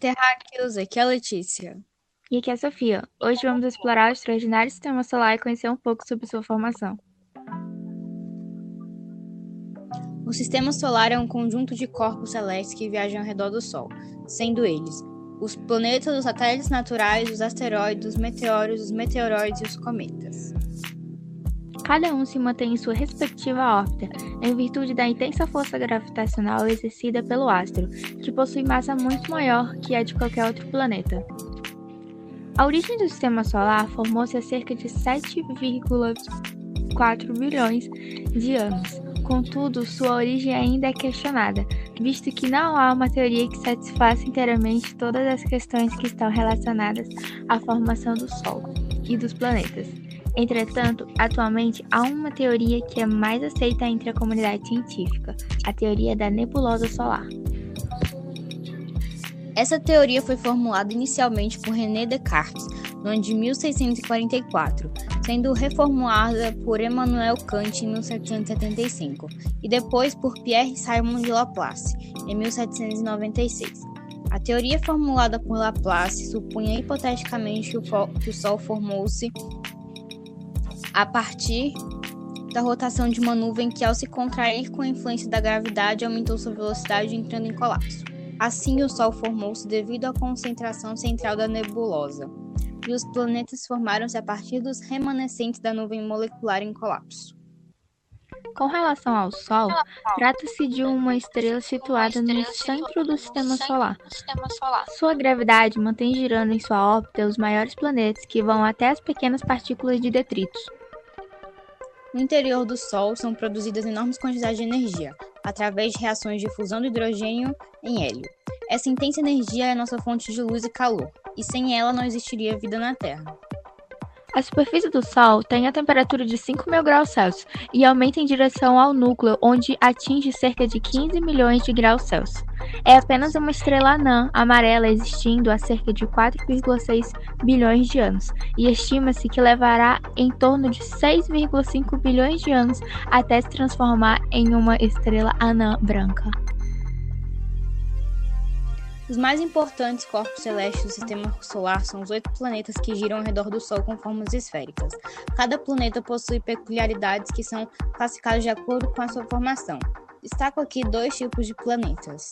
terráqueos, aqui é a Letícia. E aqui é a Sofia. Hoje vamos explorar o extraordinário sistema solar e conhecer um pouco sobre sua formação. O sistema solar é um conjunto de corpos celestes que viajam ao redor do Sol, sendo eles os planetas, os satélites naturais, os asteroides, os meteoros, os meteoroides e os cometas. Cada um se mantém em sua respectiva órbita, em virtude da intensa força gravitacional exercida pelo astro, que possui massa muito maior que a de qualquer outro planeta. A origem do sistema solar formou-se há cerca de 7,4 bilhões de anos. Contudo, sua origem ainda é questionada, visto que não há uma teoria que satisfaça inteiramente todas as questões que estão relacionadas à formação do Sol e dos planetas. Entretanto, atualmente há uma teoria que é mais aceita entre a comunidade científica, a teoria da nebulosa solar. Essa teoria foi formulada inicialmente por René Descartes, no ano de 1644, sendo reformulada por Emmanuel Kant em 1775 e depois por Pierre Simon de Laplace em 1796. A teoria formulada por Laplace supunha hipoteticamente que o, que o Sol formou-se a partir da rotação de uma nuvem que, ao se contrair com a influência da gravidade, aumentou sua velocidade entrando em colapso. Assim, o Sol formou-se devido à concentração central da nebulosa, e os planetas formaram-se a partir dos remanescentes da nuvem molecular em colapso. Com relação ao Sol, trata-se de uma estrela situada no centro do Sistema Solar. Sua gravidade mantém girando em sua órbita os maiores planetas que vão até as pequenas partículas de detritos. No interior do Sol são produzidas enormes quantidades de energia, através de reações de fusão do hidrogênio em hélio. Essa intensa energia é nossa fonte de luz e calor, e sem ela não existiria vida na Terra. A superfície do Sol tem a temperatura de 5 mil graus Celsius e aumenta em direção ao núcleo, onde atinge cerca de 15 milhões de graus Celsius. É apenas uma estrela anã amarela existindo há cerca de 4,6 bilhões de anos, e estima-se que levará em torno de 6,5 bilhões de anos até se transformar em uma estrela anã branca. Os mais importantes corpos celestes do sistema solar são os oito planetas que giram ao redor do Sol com formas esféricas. Cada planeta possui peculiaridades que são classificadas de acordo com a sua formação. Destaco aqui dois tipos de planetas.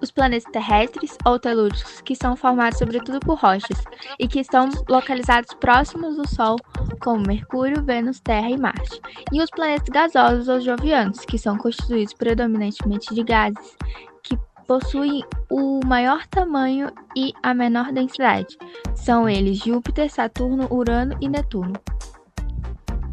Os planetas terrestres ou telúricos, que são formados sobretudo por rochas e que estão localizados próximos do Sol, como Mercúrio, Vênus, Terra e Marte. E os planetas gasosos ou jovianos, que são constituídos predominantemente de gases possuem o maior tamanho e a menor densidade. São eles Júpiter, Saturno, Urano e Netuno.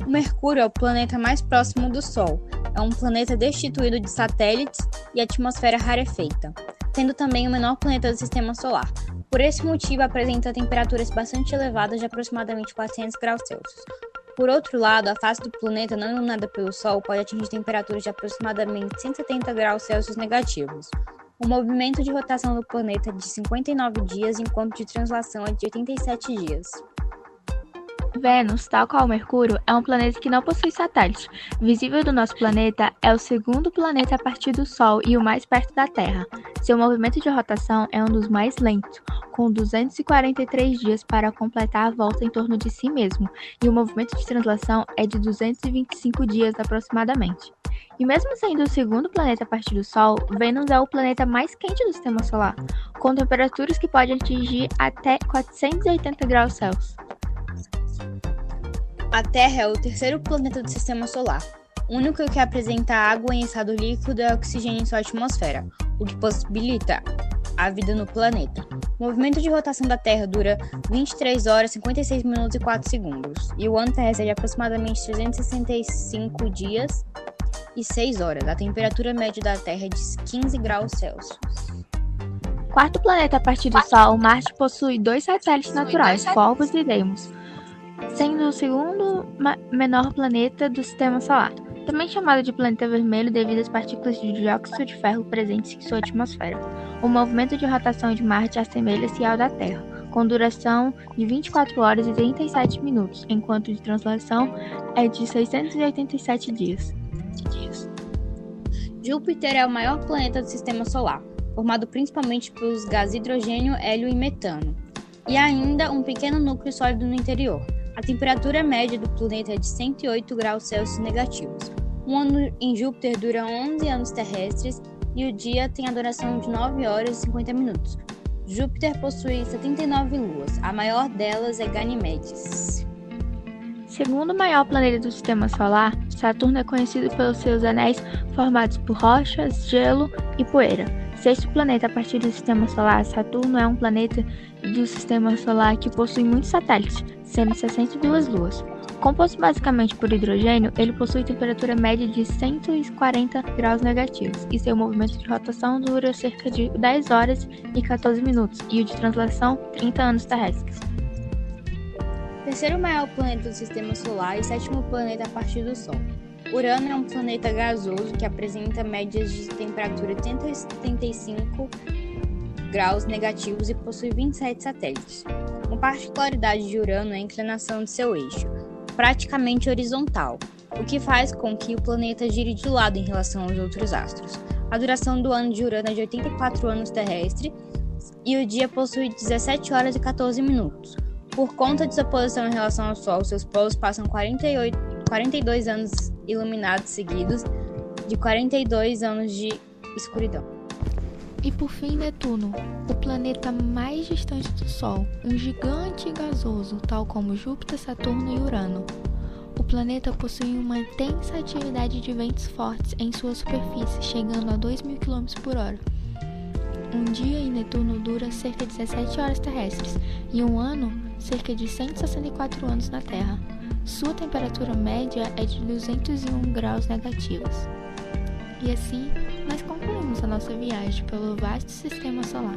O Mercúrio é o planeta mais próximo do Sol. É um planeta destituído de satélites e atmosfera rarefeita, sendo também o menor planeta do sistema solar. Por esse motivo, apresenta temperaturas bastante elevadas de aproximadamente 400 graus Celsius. Por outro lado, a face do planeta não iluminada pelo Sol pode atingir temperaturas de aproximadamente 170 graus Celsius negativos. O movimento de rotação do planeta é de 59 dias, enquanto de translação é de 87 dias. Vênus, tal qual Mercúrio, é um planeta que não possui satélite. Visível do nosso planeta, é o segundo planeta a partir do Sol e o mais perto da Terra. Seu movimento de rotação é um dos mais lentos, com 243 dias para completar a volta em torno de si mesmo, e o movimento de translação é de 225 dias aproximadamente. E mesmo sendo o segundo planeta a partir do Sol, Vênus é o planeta mais quente do sistema solar, com temperaturas que podem atingir até 480 graus Celsius. A Terra é o terceiro planeta do sistema solar, único que apresenta água em estado líquido e oxigênio em sua atmosfera, o que possibilita a vida no planeta. O movimento de rotação da Terra dura 23 horas, 56 minutos e 4 segundos, e o ano terrestre é de aproximadamente 365 dias e 6 horas. A temperatura média da Terra é de 15 graus Celsius. Quarto planeta a partir do Sol, Marte possui dois satélites naturais, Phobos e Deimos, sendo o segundo menor planeta do sistema solar, também chamado de planeta vermelho devido às partículas de dióxido de ferro presentes em sua atmosfera. O movimento de rotação de Marte assemelha-se ao da Terra, com duração de 24 horas e 37 minutos, enquanto de translação é de 687 dias. Júpiter é o maior planeta do sistema solar. formado principalmente pelos gases hidrogênio, hélio e metano, e ainda um pequeno núcleo sólido no interior. A temperatura média do planeta é de 108 graus Celsius negativos. Um ano em Júpiter dura 11 anos terrestres e o dia tem a duração de 9 horas e 50 minutos. Júpiter possui 79 luas, a maior delas é Ganymedes. Segundo o maior planeta do sistema solar, Saturno é conhecido pelos seus anéis formados por rochas, gelo e poeira. Sexto planeta a partir do sistema solar, Saturno é um planeta do sistema solar que possui muitos satélites, sendo 62 luas. Composto basicamente por hidrogênio, ele possui temperatura média de 140 graus negativos e seu movimento de rotação dura cerca de 10 horas e 14 minutos e o de translação 30 anos terrestres. Terceiro maior planeta do sistema solar e sétimo planeta a partir do Sol. Urano é um planeta gasoso que apresenta médias de temperatura de 175 graus negativos e possui 27 satélites. Uma particularidade de Urano é a inclinação de seu eixo, praticamente horizontal, o que faz com que o planeta gire de lado em relação aos outros astros. A duração do ano de Urano é de 84 anos terrestre e o dia possui 17 horas e 14 minutos. Por conta de sua posição em relação ao Sol, seus polos passam 48, 42 anos iluminados seguidos de 42 anos de escuridão. E por fim, Netuno, o planeta mais distante do Sol, um gigante gasoso, tal como Júpiter, Saturno e Urano. O planeta possui uma intensa atividade de ventos fortes em sua superfície, chegando a 2.000 km por hora. Um dia em Netuno dura cerca de 17 horas terrestres e um ano cerca de 164 anos na Terra. Sua temperatura média é de 201 graus negativos. E assim, nós concluímos a nossa viagem pelo vasto sistema solar.